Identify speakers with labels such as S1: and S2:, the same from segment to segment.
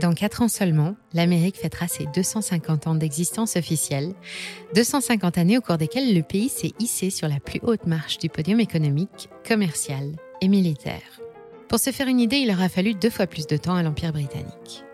S1: Dans quatre ans seulement, l'Amérique fêtera ses 250 ans d'existence officielle, 250 années au cours desquelles le pays s'est hissé sur la plus haute marche du podium économique, commercial et militaire. Pour se faire une idée, il aura fallu deux fois plus de temps à l'Empire britannique.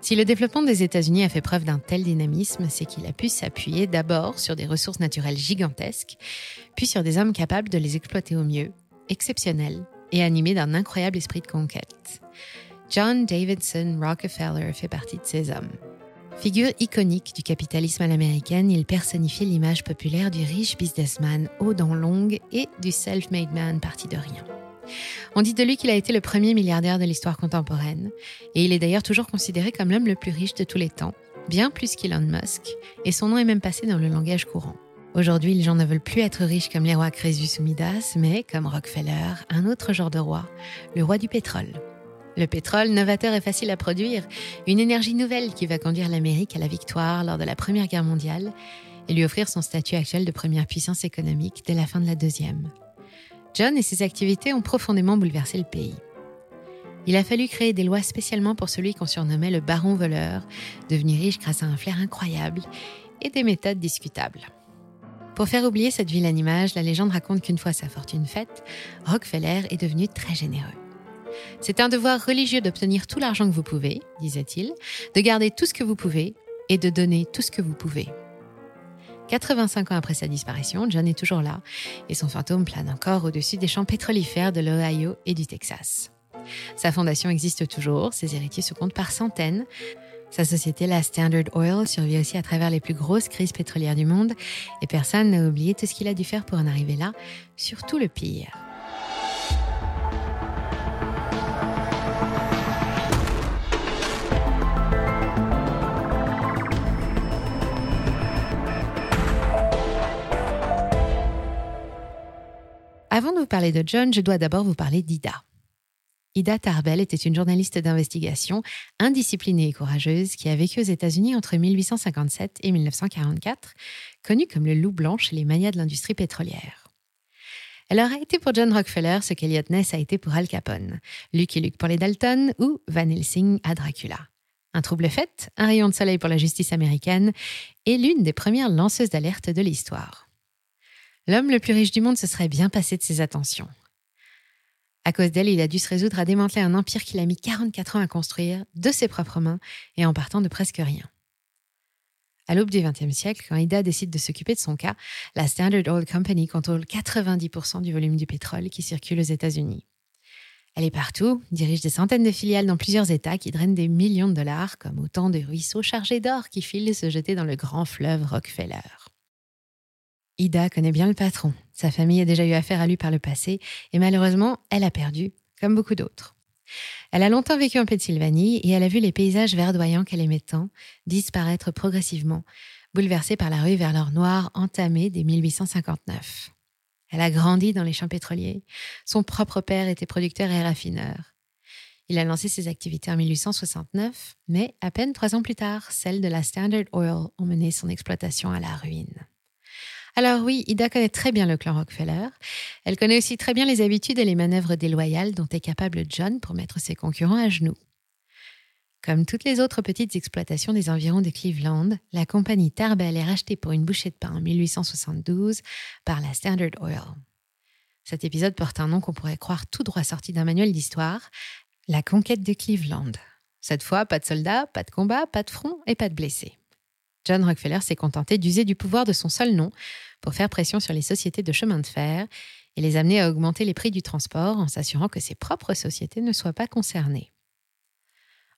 S1: Si le développement des États-Unis a fait preuve d'un tel dynamisme, c'est qu'il a pu s'appuyer d'abord sur des ressources naturelles gigantesques, puis sur des hommes capables de les exploiter au mieux, exceptionnels et animés d'un incroyable esprit de conquête. John Davidson Rockefeller fait partie de ces hommes. Figure iconique du capitalisme à l'américaine, il personnifie l'image populaire du riche businessman aux dents longues et du self-made man parti de rien. On dit de lui qu'il a été le premier milliardaire de l'histoire contemporaine, et il est d'ailleurs toujours considéré comme l'homme le plus riche de tous les temps, bien plus qu'Elon Musk, et son nom est même passé dans le langage courant. Aujourd'hui, les gens ne veulent plus être riches comme les rois Crésus ou Midas, mais comme Rockefeller, un autre genre de roi, le roi du pétrole. Le pétrole, novateur et facile à produire, une énergie nouvelle qui va conduire l'Amérique à la victoire lors de la Première Guerre mondiale et lui offrir son statut actuel de première puissance économique dès la fin de la Deuxième. John et ses activités ont profondément bouleversé le pays. Il a fallu créer des lois spécialement pour celui qu'on surnommait le baron voleur, devenu riche grâce à un flair incroyable et des méthodes discutables. Pour faire oublier cette vilaine image, la légende raconte qu'une fois sa fortune faite, Rockefeller est devenu très généreux. C'est un devoir religieux d'obtenir tout l'argent que vous pouvez, disait-il, de garder tout ce que vous pouvez et de donner tout ce que vous pouvez. 85 ans après sa disparition, John est toujours là et son fantôme plane encore au-dessus des champs pétrolifères de l'Ohio et du Texas. Sa fondation existe toujours, ses héritiers se comptent par centaines. Sa société, la Standard Oil, survit aussi à travers les plus grosses crises pétrolières du monde et personne n'a oublié tout ce qu'il a dû faire pour en arriver là, surtout le pire. Avant de vous parler de John, je dois d'abord vous parler d'Ida. Ida Tarbell était une journaliste d'investigation indisciplinée et courageuse qui a vécu aux États-Unis entre 1857 et 1944, connue comme le loup blanc chez les manias de l'industrie pétrolière. Elle aura été pour John Rockefeller ce qu'Eliot Ness a été pour Al Capone, Lucky Luke pour les Dalton ou Van Helsing à Dracula. Un trouble fait, un rayon de soleil pour la justice américaine et l'une des premières lanceuses d'alerte de l'histoire. L'homme le plus riche du monde se serait bien passé de ses attentions. À cause d'elle, il a dû se résoudre à démanteler un empire qu'il a mis 44 ans à construire de ses propres mains et en partant de presque rien. À l'aube du XXe siècle, quand Ida décide de s'occuper de son cas, la Standard Oil Company contrôle 90% du volume du pétrole qui circule aux États-Unis. Elle est partout, dirige des centaines de filiales dans plusieurs États qui drainent des millions de dollars comme autant de ruisseaux chargés d'or qui filent se jeter dans le grand fleuve Rockefeller. Ida connaît bien le patron. Sa famille a déjà eu affaire à lui par le passé et malheureusement, elle a perdu, comme beaucoup d'autres. Elle a longtemps vécu en Pennsylvanie et elle a vu les paysages verdoyants qu'elle aimait tant disparaître progressivement, bouleversés par la rue vers l'or noir entamée dès 1859. Elle a grandi dans les champs pétroliers. Son propre père était producteur et raffineur. Il a lancé ses activités en 1869, mais à peine trois ans plus tard, celles de la Standard Oil ont mené son exploitation à la ruine. Alors oui, Ida connaît très bien le clan Rockefeller. Elle connaît aussi très bien les habitudes et les manœuvres déloyales dont est capable John pour mettre ses concurrents à genoux. Comme toutes les autres petites exploitations des environs de Cleveland, la compagnie Tarbell est rachetée pour une bouchée de pain en 1872 par la Standard Oil. Cet épisode porte un nom qu'on pourrait croire tout droit sorti d'un manuel d'histoire, la conquête de Cleveland. Cette fois, pas de soldats, pas de combats, pas de front et pas de blessés. John Rockefeller s'est contenté d'user du pouvoir de son seul nom pour faire pression sur les sociétés de chemin de fer et les amener à augmenter les prix du transport en s'assurant que ses propres sociétés ne soient pas concernées.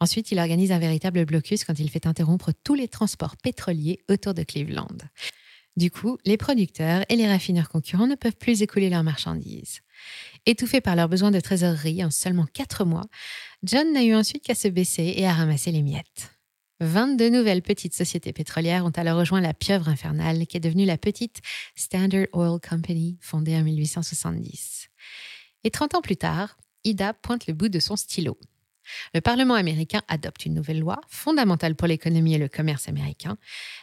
S1: Ensuite, il organise un véritable blocus quand il fait interrompre tous les transports pétroliers autour de Cleveland. Du coup, les producteurs et les raffineurs concurrents ne peuvent plus écouler leurs marchandises. Étouffés par leurs besoins de trésorerie en seulement quatre mois, John n'a eu ensuite qu'à se baisser et à ramasser les miettes. 22 nouvelles petites sociétés pétrolières ont alors rejoint la pieuvre infernale qui est devenue la petite Standard Oil Company fondée en 1870. Et 30 ans plus tard, Ida pointe le bout de son stylo. Le Parlement américain adopte une nouvelle loi fondamentale pour l'économie et le commerce américain.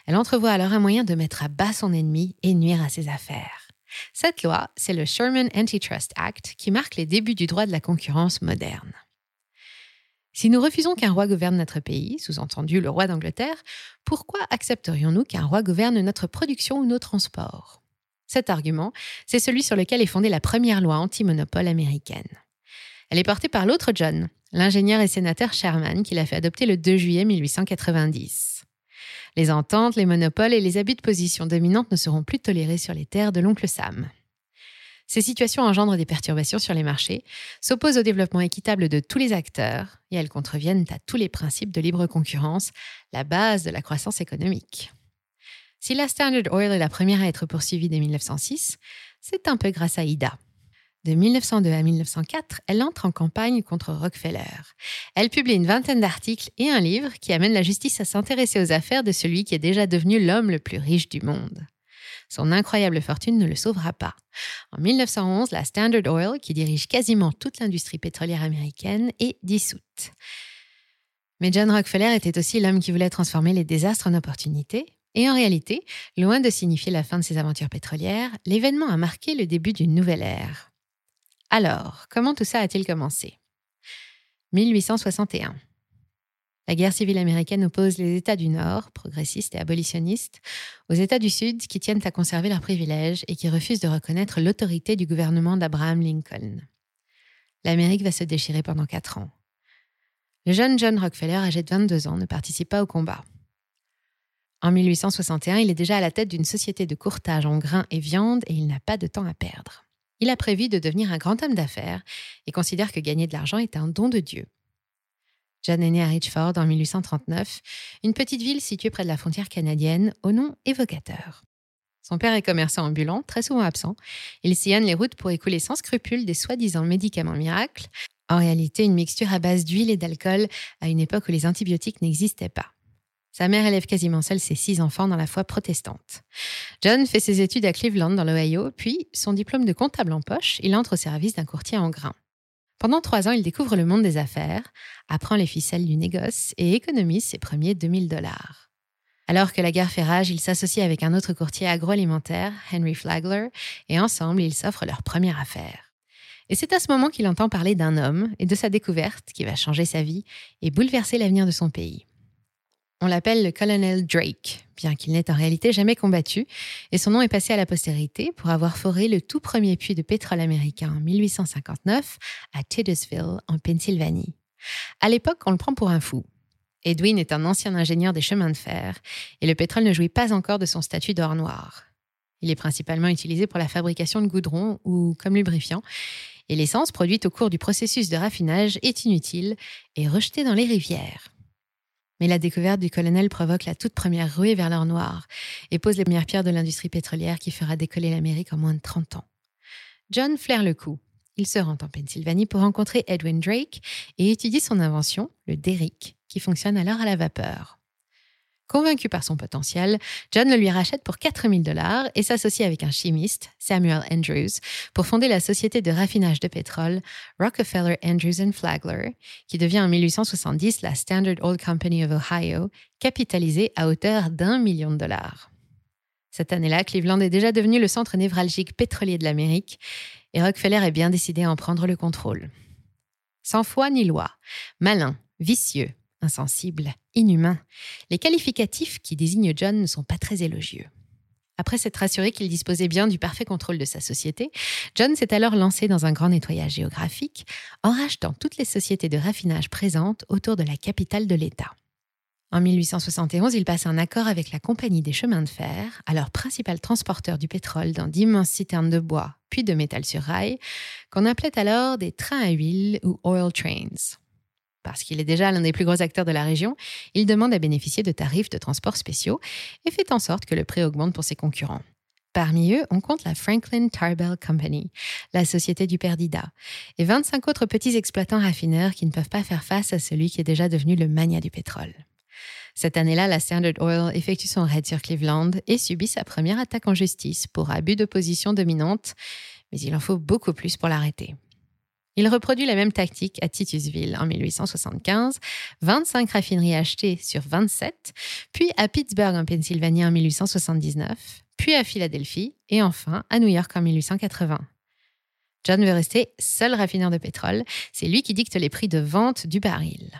S1: Elle entrevoit alors un moyen de mettre à bas son ennemi et nuire à ses affaires. Cette loi, c'est le Sherman Antitrust Act qui marque les débuts du droit de la concurrence moderne. Si nous refusons qu'un roi gouverne notre pays, sous-entendu le roi d'Angleterre, pourquoi accepterions-nous qu'un roi gouverne notre production ou nos transports? Cet argument, c'est celui sur lequel est fondée la première loi anti-monopole américaine. Elle est portée par l'autre John, l'ingénieur et sénateur Sherman, qui l'a fait adopter le 2 juillet 1890. Les ententes, les monopoles et les abus de position dominante ne seront plus tolérés sur les terres de l'oncle Sam. Ces situations engendrent des perturbations sur les marchés, s'opposent au développement équitable de tous les acteurs et elles contreviennent à tous les principes de libre concurrence, la base de la croissance économique. Si la Standard Oil est la première à être poursuivie dès 1906, c'est un peu grâce à Ida. De 1902 à 1904, elle entre en campagne contre Rockefeller. Elle publie une vingtaine d'articles et un livre qui amène la justice à s'intéresser aux affaires de celui qui est déjà devenu l'homme le plus riche du monde. Son incroyable fortune ne le sauvera pas. En 1911, la Standard Oil, qui dirige quasiment toute l'industrie pétrolière américaine, est dissoute. Mais John Rockefeller était aussi l'homme qui voulait transformer les désastres en opportunités. Et en réalité, loin de signifier la fin de ses aventures pétrolières, l'événement a marqué le début d'une nouvelle ère. Alors, comment tout ça a-t-il commencé? 1861. La guerre civile américaine oppose les États du Nord, progressistes et abolitionnistes, aux États du Sud qui tiennent à conserver leurs privilèges et qui refusent de reconnaître l'autorité du gouvernement d'Abraham Lincoln. L'Amérique va se déchirer pendant quatre ans. Le jeune John Rockefeller, âgé de 22 ans, ne participe pas au combat. En 1861, il est déjà à la tête d'une société de courtage en grains et viande et il n'a pas de temps à perdre. Il a prévu de devenir un grand homme d'affaires et considère que gagner de l'argent est un don de Dieu. John est né à Richford en 1839, une petite ville située près de la frontière canadienne, au nom évocateur. Son père est commerçant ambulant, très souvent absent. Il sillonne les routes pour écouler sans scrupule des soi-disant médicaments miracles, en réalité une mixture à base d'huile et d'alcool à une époque où les antibiotiques n'existaient pas. Sa mère élève quasiment seule ses six enfants dans la foi protestante. John fait ses études à Cleveland dans l'Ohio, puis, son diplôme de comptable en poche, il entre au service d'un courtier en grains. Pendant trois ans, il découvre le monde des affaires, apprend les ficelles du négoce et économise ses premiers 2000 dollars. Alors que la guerre fait rage, il s'associe avec un autre courtier agroalimentaire, Henry Flagler, et ensemble, ils s'offrent leur première affaire. Et c'est à ce moment qu'il entend parler d'un homme et de sa découverte qui va changer sa vie et bouleverser l'avenir de son pays. On l'appelle le colonel Drake, bien qu'il n'ait en réalité jamais combattu, et son nom est passé à la postérité pour avoir foré le tout premier puits de pétrole américain en 1859 à Titusville, en Pennsylvanie. À l'époque, on le prend pour un fou. Edwin est un ancien ingénieur des chemins de fer, et le pétrole ne jouit pas encore de son statut d'or noir. Il est principalement utilisé pour la fabrication de goudron ou comme lubrifiant, et l'essence produite au cours du processus de raffinage est inutile et rejetée dans les rivières. Mais la découverte du colonel provoque la toute première ruée vers l'or noir et pose les premières pierres de l'industrie pétrolière qui fera décoller l'Amérique en moins de 30 ans. John flaire le coup. Il se rend en Pennsylvanie pour rencontrer Edwin Drake et étudie son invention, le derrick, qui fonctionne alors à la vapeur. Convaincu par son potentiel, John le lui rachète pour 4000 dollars et s'associe avec un chimiste, Samuel Andrews, pour fonder la société de raffinage de pétrole Rockefeller Andrews and Flagler, qui devient en 1870 la Standard Oil Company of Ohio, capitalisée à hauteur d'un million de dollars. Cette année-là, Cleveland est déjà devenu le centre névralgique pétrolier de l'Amérique et Rockefeller est bien décidé à en prendre le contrôle. Sans foi ni loi, malin, vicieux, insensible, inhumain. Les qualificatifs qui désignent John ne sont pas très élogieux. Après s'être assuré qu'il disposait bien du parfait contrôle de sa société, John s'est alors lancé dans un grand nettoyage géographique en rachetant toutes les sociétés de raffinage présentes autour de la capitale de l'État. En 1871, il passe un accord avec la Compagnie des chemins de fer, alors principal transporteur du pétrole dans d'immenses citernes de bois puis de métal sur rail, qu'on appelait alors des trains à huile ou oil trains parce qu'il est déjà l'un des plus gros acteurs de la région, il demande à bénéficier de tarifs de transport spéciaux et fait en sorte que le prix augmente pour ses concurrents. Parmi eux, on compte la Franklin Tarbell Company, la société du père d'Ida, et 25 autres petits exploitants raffineurs qui ne peuvent pas faire face à celui qui est déjà devenu le mania du pétrole. Cette année-là, la Standard Oil effectue son raid sur Cleveland et subit sa première attaque en justice pour abus de position dominante, mais il en faut beaucoup plus pour l'arrêter. Il reproduit la même tactique à Titusville en 1875, 25 raffineries achetées sur 27, puis à Pittsburgh en Pennsylvanie en 1879, puis à Philadelphie et enfin à New York en 1880. John veut rester seul raffineur de pétrole, c'est lui qui dicte les prix de vente du baril.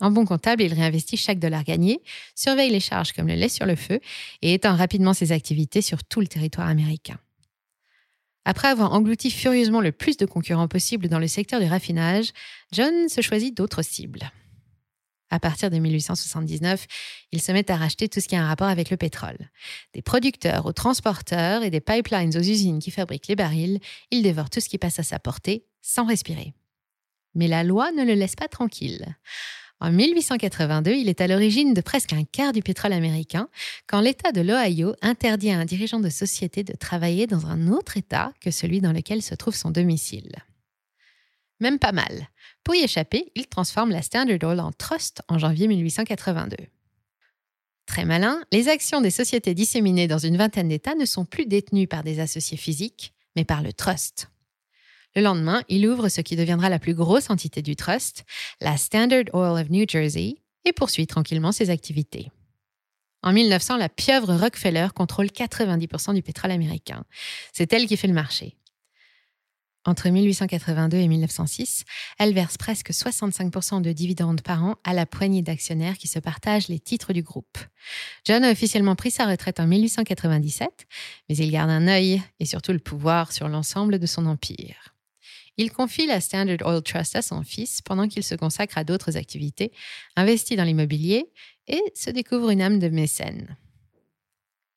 S1: En bon comptable, il réinvestit chaque dollar gagné, surveille les charges comme le lait sur le feu et étend rapidement ses activités sur tout le territoire américain. Après avoir englouti furieusement le plus de concurrents possible dans le secteur du raffinage, John se choisit d'autres cibles. À partir de 1879, il se met à racheter tout ce qui a un rapport avec le pétrole. Des producteurs aux transporteurs et des pipelines aux usines qui fabriquent les barils, il dévore tout ce qui passe à sa portée, sans respirer. Mais la loi ne le laisse pas tranquille. En 1882, il est à l'origine de presque un quart du pétrole américain quand l'État de l'Ohio interdit à un dirigeant de société de travailler dans un autre État que celui dans lequel se trouve son domicile. Même pas mal. Pour y échapper, il transforme la Standard Oil en trust en janvier 1882. Très malin, les actions des sociétés disséminées dans une vingtaine d'États ne sont plus détenues par des associés physiques, mais par le trust. Le lendemain, il ouvre ce qui deviendra la plus grosse entité du trust, la Standard Oil of New Jersey, et poursuit tranquillement ses activités. En 1900, la pieuvre Rockefeller contrôle 90% du pétrole américain. C'est elle qui fait le marché. Entre 1882 et 1906, elle verse presque 65% de dividendes par an à la poignée d'actionnaires qui se partagent les titres du groupe. John a officiellement pris sa retraite en 1897, mais il garde un œil et surtout le pouvoir sur l'ensemble de son empire. Il confie la Standard Oil Trust à son fils pendant qu'il se consacre à d'autres activités, investit dans l'immobilier et se découvre une âme de mécène.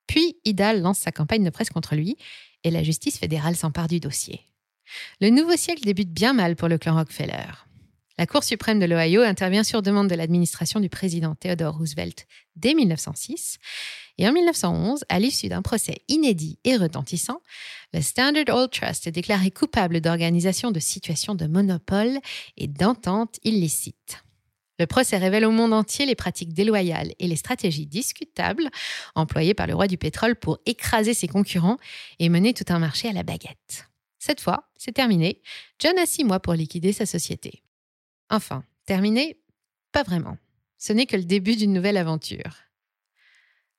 S1: Puis Ida lance sa campagne de presse contre lui et la justice fédérale s'empare du dossier. Le nouveau siècle débute bien mal pour le clan Rockefeller. La Cour suprême de l'Ohio intervient sur demande de l'administration du président Theodore Roosevelt dès 1906. Et en 1911, à l'issue d'un procès inédit et retentissant, le Standard Oil Trust est déclaré coupable d'organisation de situations de monopole et d'entente illicite. Le procès révèle au monde entier les pratiques déloyales et les stratégies discutables employées par le roi du pétrole pour écraser ses concurrents et mener tout un marché à la baguette. Cette fois, c'est terminé. John a six mois pour liquider sa société. Enfin, terminé Pas vraiment. Ce n'est que le début d'une nouvelle aventure.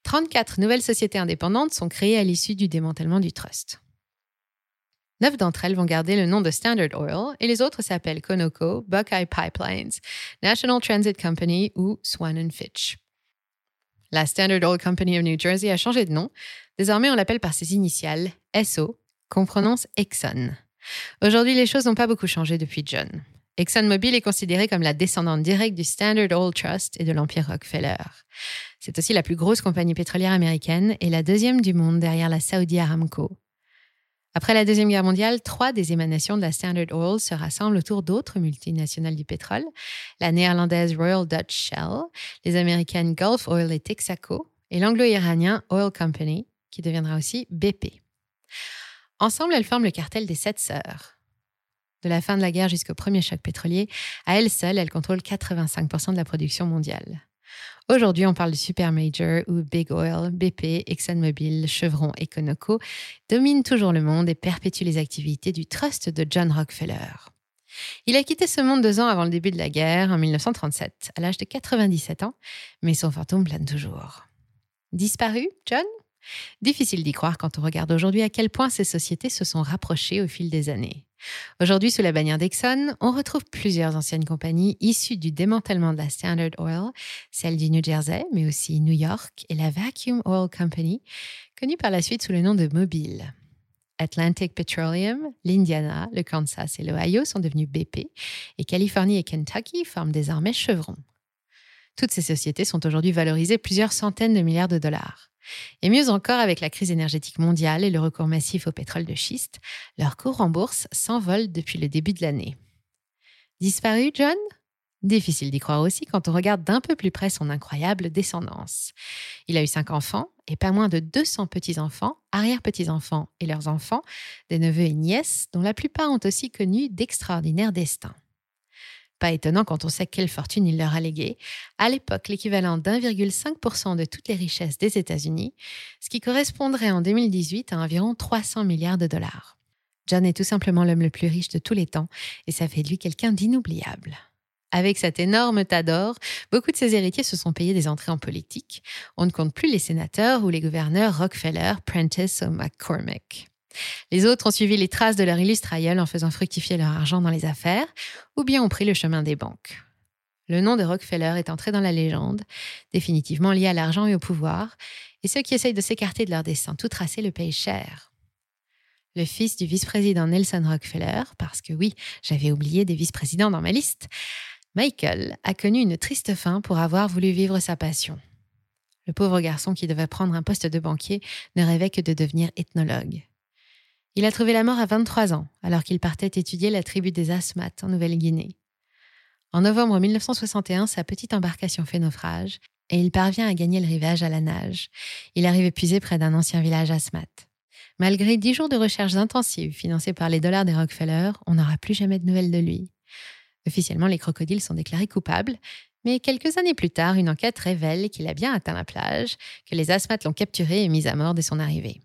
S1: 34 nouvelles sociétés indépendantes sont créées à l'issue du démantèlement du trust. Neuf d'entre elles vont garder le nom de Standard Oil et les autres s'appellent Conoco, Buckeye Pipelines, National Transit Company ou Swan Fitch. La Standard Oil Company of New Jersey a changé de nom. Désormais, on l'appelle par ses initiales, SO, qu'on prononce Exxon. Aujourd'hui, les choses n'ont pas beaucoup changé depuis John. ExxonMobil est considérée comme la descendante directe du Standard Oil Trust et de l'Empire Rockefeller. C'est aussi la plus grosse compagnie pétrolière américaine et la deuxième du monde derrière la Saudi Aramco. Après la Deuxième Guerre mondiale, trois des émanations de la Standard Oil se rassemblent autour d'autres multinationales du pétrole, la néerlandaise Royal Dutch Shell, les américaines Gulf Oil et Texaco, et l'anglo-iranien Oil Company, qui deviendra aussi BP. Ensemble, elles forment le cartel des Sept Sœurs. De la fin de la guerre jusqu'au premier choc pétrolier, à elle seule, elle contrôle 85% de la production mondiale. Aujourd'hui, on parle de super major où Big Oil, BP, ExxonMobil, Chevron et Conoco dominent toujours le monde et perpétuent les activités du trust de John Rockefeller. Il a quitté ce monde deux ans avant le début de la guerre, en 1937, à l'âge de 97 ans, mais son fantôme plane toujours. Disparu, John? Difficile d'y croire quand on regarde aujourd'hui à quel point ces sociétés se sont rapprochées au fil des années. Aujourd'hui, sous la bannière d'Exxon, on retrouve plusieurs anciennes compagnies issues du démantèlement de la Standard Oil, celle du New Jersey, mais aussi New York et la Vacuum Oil Company, connue par la suite sous le nom de Mobile. Atlantic Petroleum, l'Indiana, le Kansas et l'Ohio sont devenus BP et Californie et Kentucky forment désormais Chevron. Toutes ces sociétés sont aujourd'hui valorisées plusieurs centaines de milliards de dollars. Et mieux encore, avec la crise énergétique mondiale et le recours massif au pétrole de schiste, leur cours en bourse s'envole depuis le début de l'année. Disparu, John? Difficile d'y croire aussi quand on regarde d'un peu plus près son incroyable descendance. Il a eu cinq enfants et pas moins de 200 petits-enfants, arrière-petits-enfants et leurs enfants, des neveux et nièces, dont la plupart ont aussi connu d'extraordinaires destins. Pas étonnant quand on sait quelle fortune il leur a légué. À l'époque, l'équivalent d'1,5% de toutes les richesses des États-Unis, ce qui correspondrait en 2018 à environ 300 milliards de dollars. John est tout simplement l'homme le plus riche de tous les temps et ça fait de lui quelqu'un d'inoubliable. Avec cet énorme tas d'or, beaucoup de ses héritiers se sont payés des entrées en politique. On ne compte plus les sénateurs ou les gouverneurs Rockefeller, Prentice ou McCormick. Les autres ont suivi les traces de leur illustre aïeul en faisant fructifier leur argent dans les affaires, ou bien ont pris le chemin des banques. Le nom de Rockefeller est entré dans la légende, définitivement lié à l'argent et au pouvoir, et ceux qui essayent de s'écarter de leur destin tout tracé le payent cher. Le fils du vice-président Nelson Rockefeller, parce que oui, j'avais oublié des vice-présidents dans ma liste, Michael a connu une triste fin pour avoir voulu vivre sa passion. Le pauvre garçon qui devait prendre un poste de banquier ne rêvait que de devenir ethnologue. Il a trouvé la mort à 23 ans, alors qu'il partait étudier la tribu des Asmat en Nouvelle-Guinée. En novembre 1961, sa petite embarcation fait naufrage et il parvient à gagner le rivage à la nage. Il arrive épuisé près d'un ancien village Asmat. Malgré dix jours de recherches intensives financées par les dollars des Rockefeller, on n'aura plus jamais de nouvelles de lui. Officiellement, les crocodiles sont déclarés coupables, mais quelques années plus tard, une enquête révèle qu'il a bien atteint la plage, que les asthmates l'ont capturé et mis à mort dès son arrivée.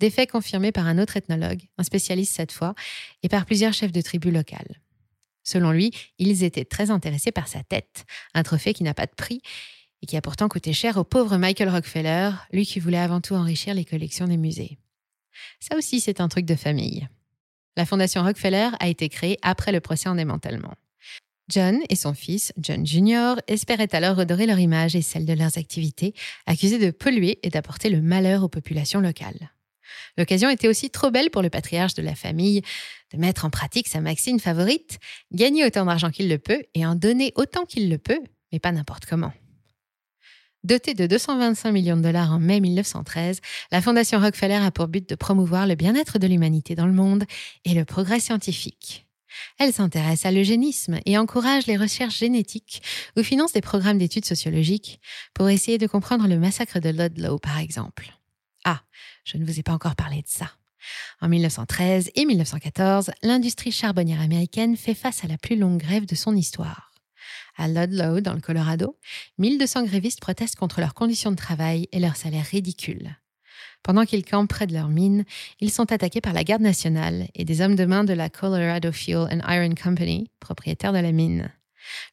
S1: Des faits confirmés par un autre ethnologue, un spécialiste cette fois, et par plusieurs chefs de tribus locales. Selon lui, ils étaient très intéressés par sa tête, un trophée qui n'a pas de prix et qui a pourtant coûté cher au pauvre Michael Rockefeller, lui qui voulait avant tout enrichir les collections des musées. Ça aussi, c'est un truc de famille. La fondation Rockefeller a été créée après le procès en démantèlement. John et son fils, John Jr., espéraient alors redorer leur image et celle de leurs activités, accusés de polluer et d'apporter le malheur aux populations locales. L'occasion était aussi trop belle pour le patriarche de la famille de mettre en pratique sa maxime favorite, gagner autant d'argent qu'il le peut et en donner autant qu'il le peut, mais pas n'importe comment. Dotée de 225 millions de dollars en mai 1913, la Fondation Rockefeller a pour but de promouvoir le bien-être de l'humanité dans le monde et le progrès scientifique. Elle s'intéresse à l'eugénisme et encourage les recherches génétiques ou finance des programmes d'études sociologiques pour essayer de comprendre le massacre de Ludlow, par exemple. Ah, je ne vous ai pas encore parlé de ça. En 1913 et 1914, l'industrie charbonnière américaine fait face à la plus longue grève de son histoire. À Ludlow, dans le Colorado, 1200 grévistes protestent contre leurs conditions de travail et leurs salaires ridicules. Pendant qu'ils campent près de leur mine, ils sont attaqués par la garde nationale et des hommes de main de la Colorado Fuel and Iron Company, propriétaire de la mine.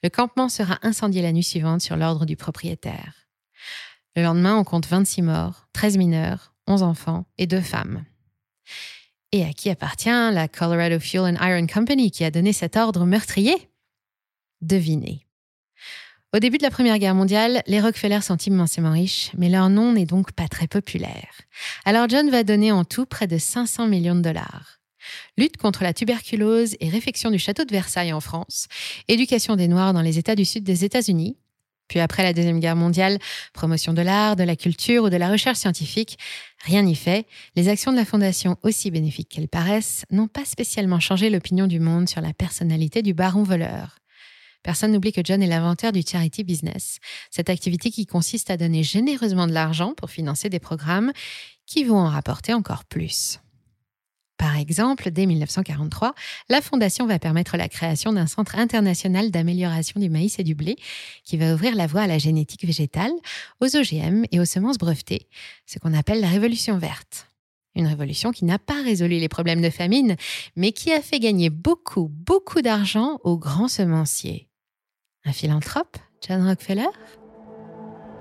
S1: Le campement sera incendié la nuit suivante sur l'ordre du propriétaire. Le lendemain, on compte 26 morts, 13 mineurs, 11 enfants et 2 femmes. Et à qui appartient la Colorado Fuel and Iron Company qui a donné cet ordre meurtrier? Devinez. Au début de la Première Guerre mondiale, les Rockefeller sont immensément riches, mais leur nom n'est donc pas très populaire. Alors John va donner en tout près de 500 millions de dollars. Lutte contre la tuberculose et réfection du château de Versailles en France, éducation des Noirs dans les États du Sud des États-Unis, puis après la Deuxième Guerre mondiale, promotion de l'art, de la culture ou de la recherche scientifique, rien n'y fait. Les actions de la Fondation, aussi bénéfiques qu'elles paraissent, n'ont pas spécialement changé l'opinion du monde sur la personnalité du baron voleur. Personne n'oublie que John est l'inventeur du charity business, cette activité qui consiste à donner généreusement de l'argent pour financer des programmes qui vont en rapporter encore plus. Par exemple, dès 1943, la Fondation va permettre la création d'un centre international d'amélioration du maïs et du blé qui va ouvrir la voie à la génétique végétale, aux OGM et aux semences brevetées, ce qu'on appelle la révolution verte. Une révolution qui n'a pas résolu les problèmes de famine, mais qui a fait gagner beaucoup, beaucoup d'argent aux grands semenciers. Un philanthrope, John Rockefeller?